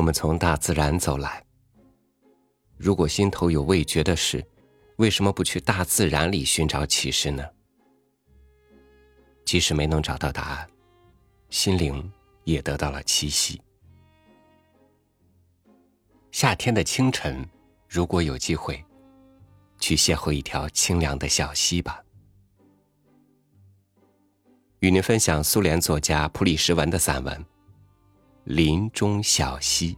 我们从大自然走来。如果心头有未决的事，为什么不去大自然里寻找启示呢？即使没能找到答案，心灵也得到了栖息。夏天的清晨，如果有机会，去邂逅一条清凉的小溪吧。与您分享苏联作家普里什文的散文《林中小溪》。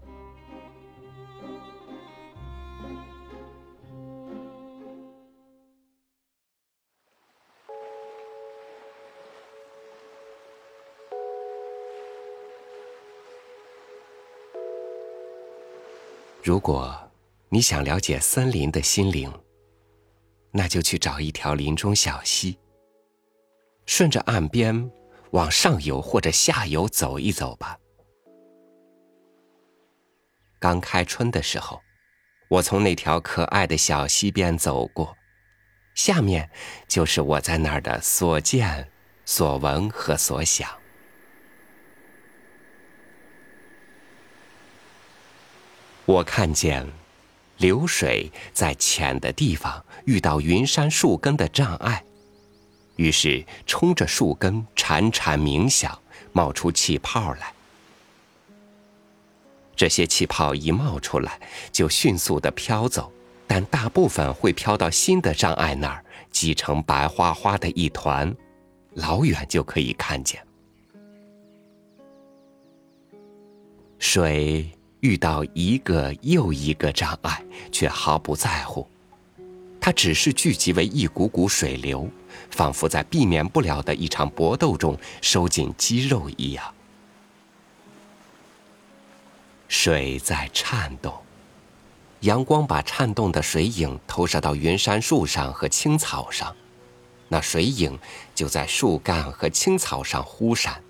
如果你想了解森林的心灵，那就去找一条林中小溪，顺着岸边往上游或者下游走一走吧。刚开春的时候，我从那条可爱的小溪边走过，下面就是我在那儿的所见、所闻和所想。我看见流水在浅的地方遇到云杉树根的障碍，于是冲着树根潺潺鸣响，冒出气泡来。这些气泡一冒出来，就迅速的飘走，但大部分会飘到新的障碍那儿，挤成白花花的一团，老远就可以看见水。遇到一个又一个障碍，却毫不在乎，它只是聚集为一股股水流，仿佛在避免不了的一场搏斗中收紧肌肉一样。水在颤动，阳光把颤动的水影投射到云杉树上和青草上，那水影就在树干和青草上忽闪。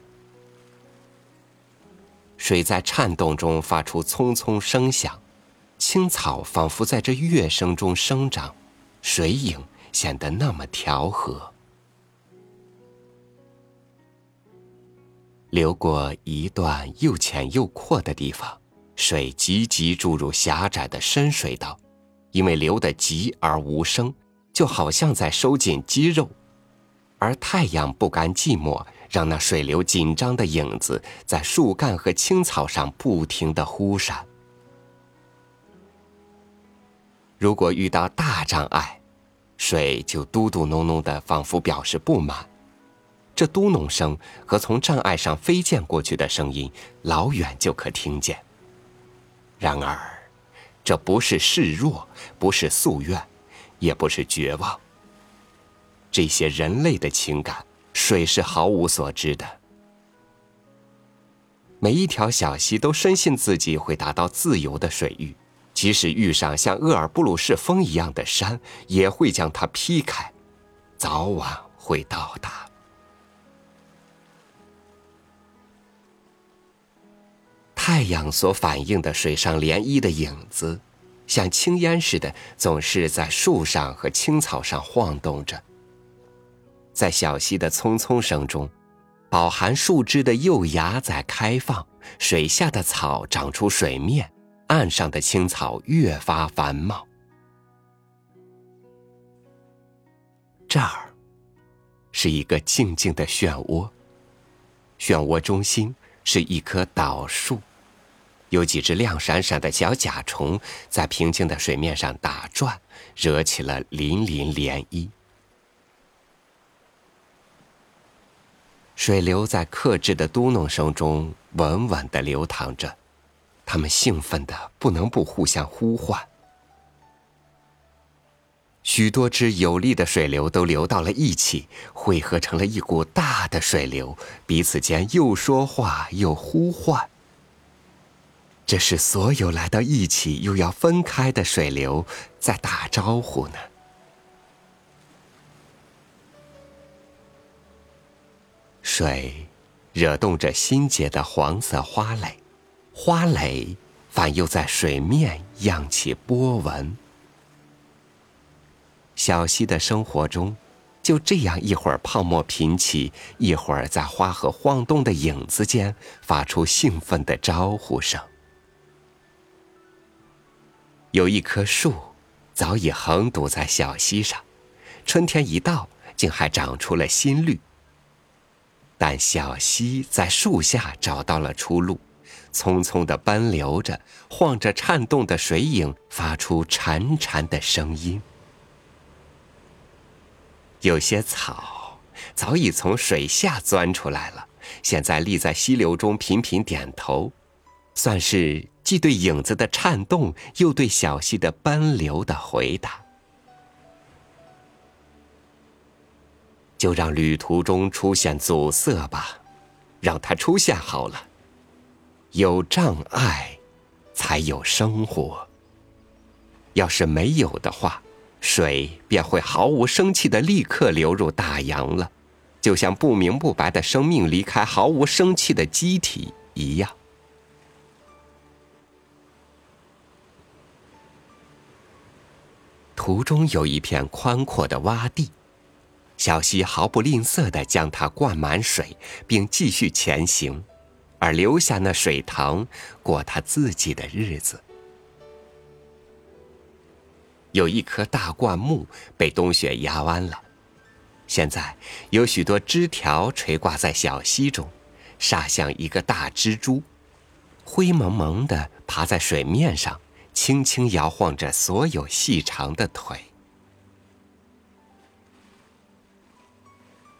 水在颤动中发出匆匆声响，青草仿佛在这乐声中生长，水影显得那么调和。流过一段又浅又阔的地方，水急急注入狭窄的深水道，因为流得急而无声，就好像在收紧肌肉，而太阳不甘寂寞。让那水流紧张的影子在树干和青草上不停的忽闪。如果遇到大障碍，水就嘟嘟哝哝的，仿佛表示不满。这嘟哝声和从障碍上飞溅过去的声音，老远就可听见。然而，这不是示弱，不是夙愿，也不是绝望。这些人类的情感。水是毫无所知的。每一条小溪都深信自己会达到自由的水域，即使遇上像厄尔布鲁士峰一样的山，也会将它劈开，早晚会到达。太阳所反映的水上涟漪的影子，像青烟似的，总是在树上和青草上晃动着。在小溪的匆匆声中，饱含树枝的幼芽在开放，水下的草长出水面，岸上的青草越发繁茂。这儿是一个静静的漩涡，漩涡中心是一棵岛树，有几只亮闪闪的小甲虫在平静的水面上打转，惹起了粼粼涟漪。水流在克制的嘟哝声中稳稳的流淌着，它们兴奋的不能不互相呼唤。许多只有力的水流都流到了一起，汇合成了一股大的水流，彼此间又说话又呼唤。这是所有来到一起又要分开的水流在打招呼呢。水惹动着心结的黄色花蕾，花蕾反又在水面漾起波纹。小溪的生活中，就这样一会儿泡沫频起，一会儿在花和晃动的影子间发出兴奋的招呼声。有一棵树，早已横堵在小溪上，春天一到，竟还长出了新绿。但小溪在树下找到了出路，匆匆的奔流着，晃着颤动的水影，发出潺潺的声音。有些草早已从水下钻出来了，现在立在溪流中，频频点头，算是。既对影子的颤动，又对小溪的奔流的回答，就让旅途中出现阻塞吧，让它出现好了。有障碍，才有生活。要是没有的话，水便会毫无生气的立刻流入大洋了，就像不明不白的生命离开毫无生气的机体一样。途中有一片宽阔的洼地，小溪毫不吝啬地将它灌满水，并继续前行，而留下那水塘过他自己的日子。有一棵大灌木被冬雪压弯了，现在有许多枝条垂挂在小溪中，煞像一个大蜘蛛，灰蒙蒙的爬在水面上。轻轻摇晃着所有细长的腿，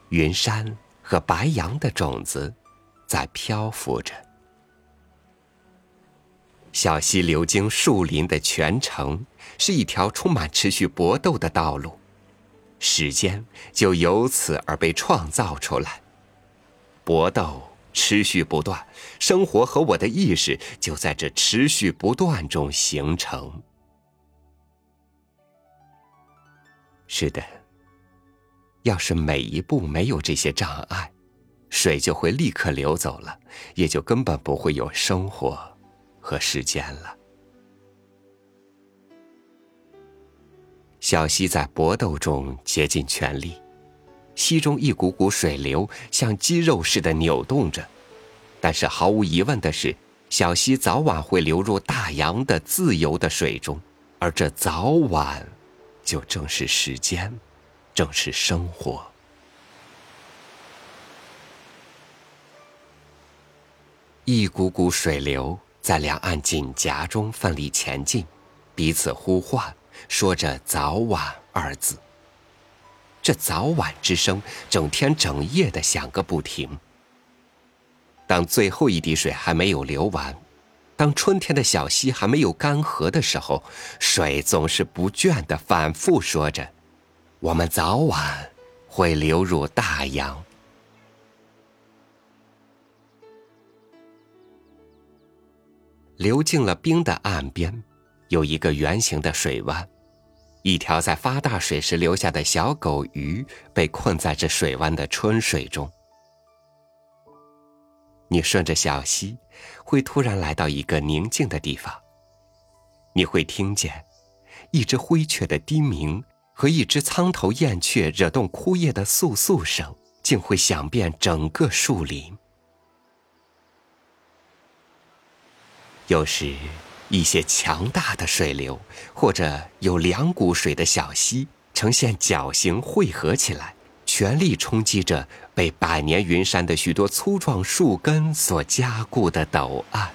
云山和白杨的种子在漂浮着。小溪流经树林的全程，是一条充满持续搏斗的道路，时间就由此而被创造出来，搏斗。持续不断，生活和我的意识就在这持续不断中形成。是的，要是每一步没有这些障碍，水就会立刻流走了，也就根本不会有生活和时间了。小溪在搏斗中竭尽全力。溪中一股股水流像肌肉似的扭动着，但是毫无疑问的是，小溪早晚会流入大洋的自由的水中，而这早晚，就正是时间，正是生活。一股股水流在两岸紧夹中奋力前进，彼此呼唤，说着“早晚”二字。这早晚之声，整天整夜的响个不停。当最后一滴水还没有流完，当春天的小溪还没有干涸的时候，水总是不倦的反复说着：“我们早晚会流入大洋。”流进了冰的岸边，有一个圆形的水湾。一条在发大水时留下的小狗鱼被困在这水湾的春水中。你顺着小溪，会突然来到一个宁静的地方。你会听见一只灰雀的低鸣和一只苍头燕雀惹动枯叶的簌簌声，竟会响遍整个树林。有时。一些强大的水流，或者有两股水的小溪，呈现角形汇合起来，全力冲击着被百年云山的许多粗壮树根所加固的陡岸，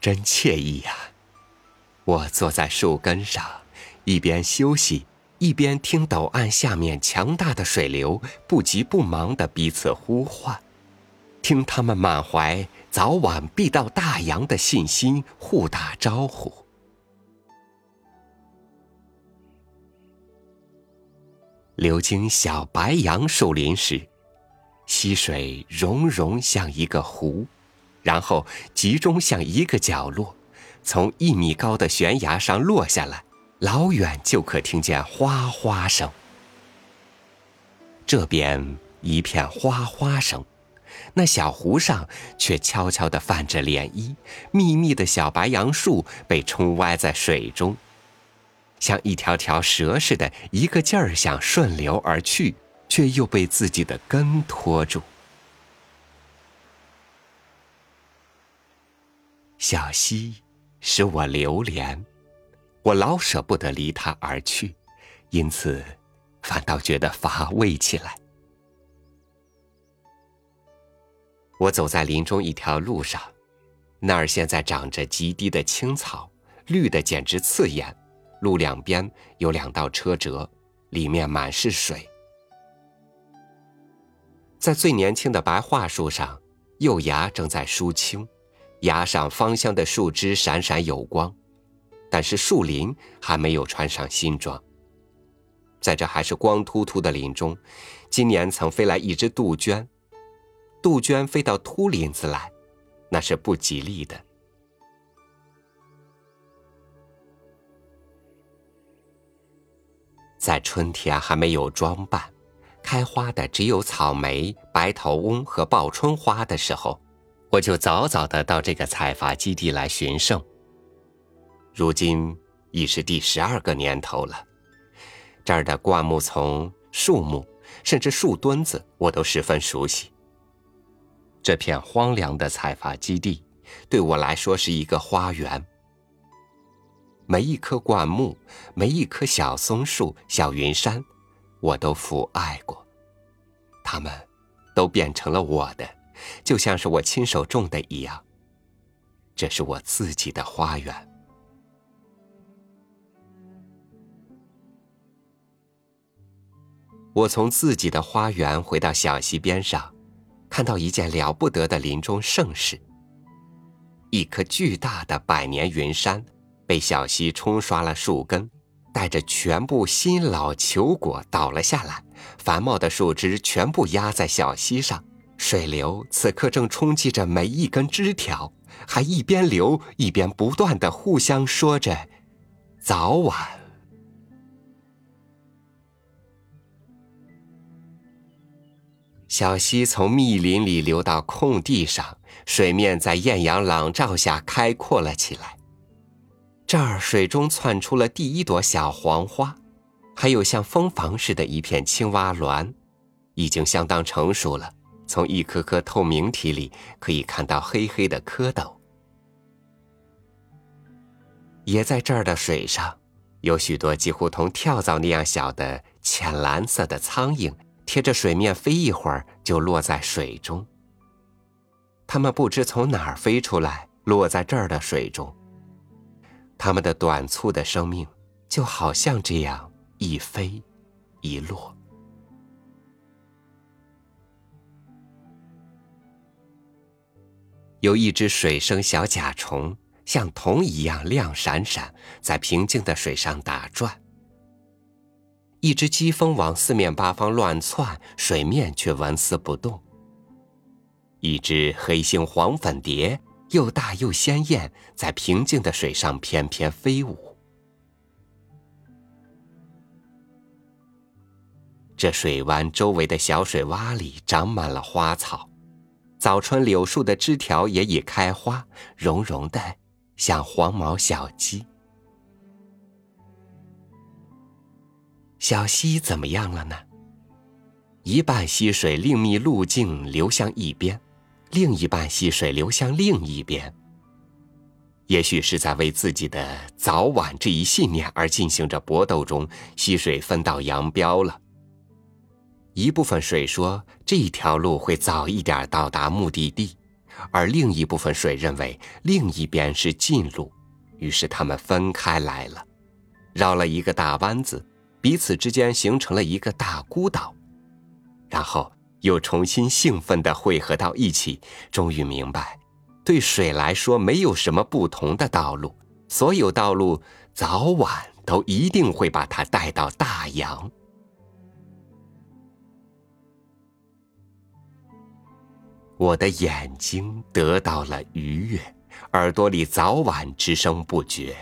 真惬意呀！我坐在树根上，一边休息，一边听陡岸下面强大的水流不急不忙的彼此呼唤，听他们满怀。早晚必到大洋的信心，互打招呼。流经小白杨树林时，溪水融融像一个湖，然后集中向一个角落，从一米高的悬崖上落下来，老远就可听见哗哗声。这边一片哗哗声。那小湖上却悄悄地泛着涟漪，密密的小白杨树被冲歪在水中，像一条条蛇似的，一个劲儿想顺流而去，却又被自己的根拖住。小溪使我流连，我老舍不得离它而去，因此反倒觉得乏味起来。我走在林中一条路上，那儿现在长着极低的青草，绿的简直刺眼。路两边有两道车辙，里面满是水。在最年轻的白桦树上，幼芽正在疏青，芽上芳香的树枝闪闪有光，但是树林还没有穿上新装。在这还是光秃秃的林中，今年曾飞来一只杜鹃。杜鹃飞到秃林子来，那是不吉利的。在春天还没有装扮，开花的只有草莓、白头翁和报春花的时候，我就早早的到这个采伐基地来寻胜。如今已是第十二个年头了，这儿的灌木丛、树木，甚至树墩子，我都十分熟悉。这片荒凉的采伐基地，对我来说是一个花园。每一棵灌木，每一棵小松树、小云杉，我都抚爱过，它们都变成了我的，就像是我亲手种的一样。这是我自己的花园。我从自己的花园回到小溪边上。看到一件了不得的林中盛事。一棵巨大的百年云杉，被小溪冲刷了树根，带着全部新老球果倒了下来，繁茂的树枝全部压在小溪上，水流此刻正冲击着每一根枝条，还一边流一边不断的互相说着：“早晚。”小溪从密林里流到空地上，水面在艳阳朗照下开阔了起来。这儿水中窜出了第一朵小黄花，还有像蜂房似的一片青蛙卵，已经相当成熟了。从一颗颗透明体里可以看到黑黑的蝌蚪。也在这儿的水上，有许多几乎同跳蚤那样小的浅蓝色的苍蝇。贴着水面飞一会儿，就落在水中。它们不知从哪儿飞出来，落在这儿的水中。它们的短促的生命，就好像这样一飞一落。有一只水生小甲虫，像铜一样亮闪闪，在平静的水上打转。一只疾风往四面八方乱窜，水面却纹丝不动。一只黑星黄粉蝶，又大又鲜艳，在平静的水上翩翩飞舞。这水湾周围的小水洼里长满了花草，早春柳树的枝条也已开花，绒绒的，像黄毛小鸡。小溪怎么样了呢？一半溪水另觅路径流向一边，另一半溪水流向另一边。也许是在为自己的早晚这一信念而进行着搏斗中，溪水分道扬镳了。一部分水说这条路会早一点到达目的地，而另一部分水认为另一边是近路，于是他们分开来了，绕了一个大弯子。彼此之间形成了一个大孤岛，然后又重新兴奋地汇合到一起，终于明白，对水来说没有什么不同的道路，所有道路早晚都一定会把它带到大洋。我的眼睛得到了愉悦，耳朵里早晚之声不绝。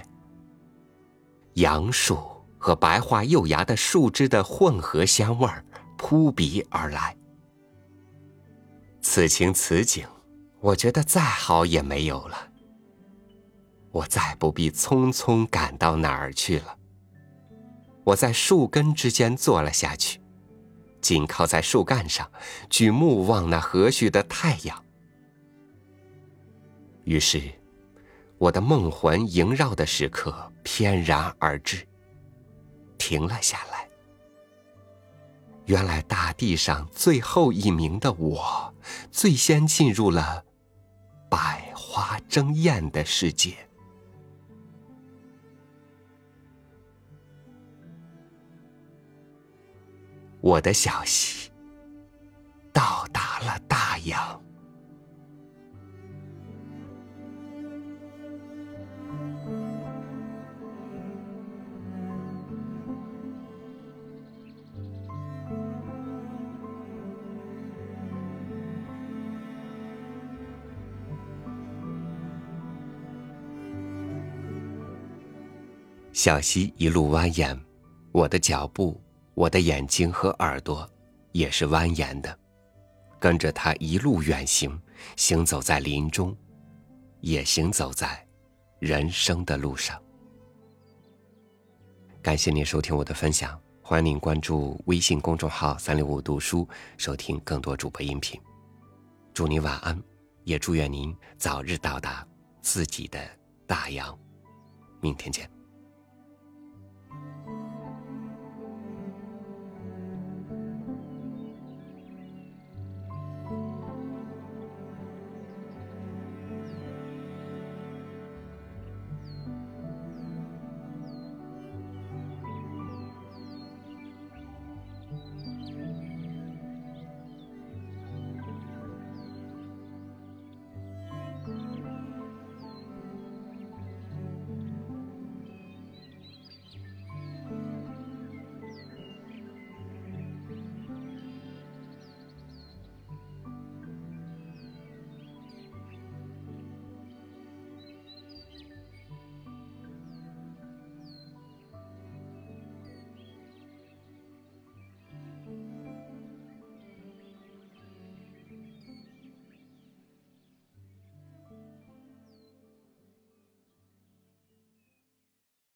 杨树。和白桦幼芽的树枝的混合香味儿扑鼻而来。此情此景，我觉得再好也没有了。我再不必匆匆赶到哪儿去了。我在树根之间坐了下去，紧靠在树干上，举目望那和煦的太阳。于是，我的梦魂萦绕的时刻翩然而至，停了下来。原来大地上最后一名的我，最先进入了百花争艳的世界。我的小溪小溪一路蜿蜒，我的脚步，我的眼睛和耳朵，也是蜿蜒的，跟着它一路远行，行走在林中，也行走在人生的路上。感谢您收听我的分享，欢迎您关注微信公众号“三六五读书”，收听更多主播音频。祝您晚安，也祝愿您早日到达自己的大洋。明天见。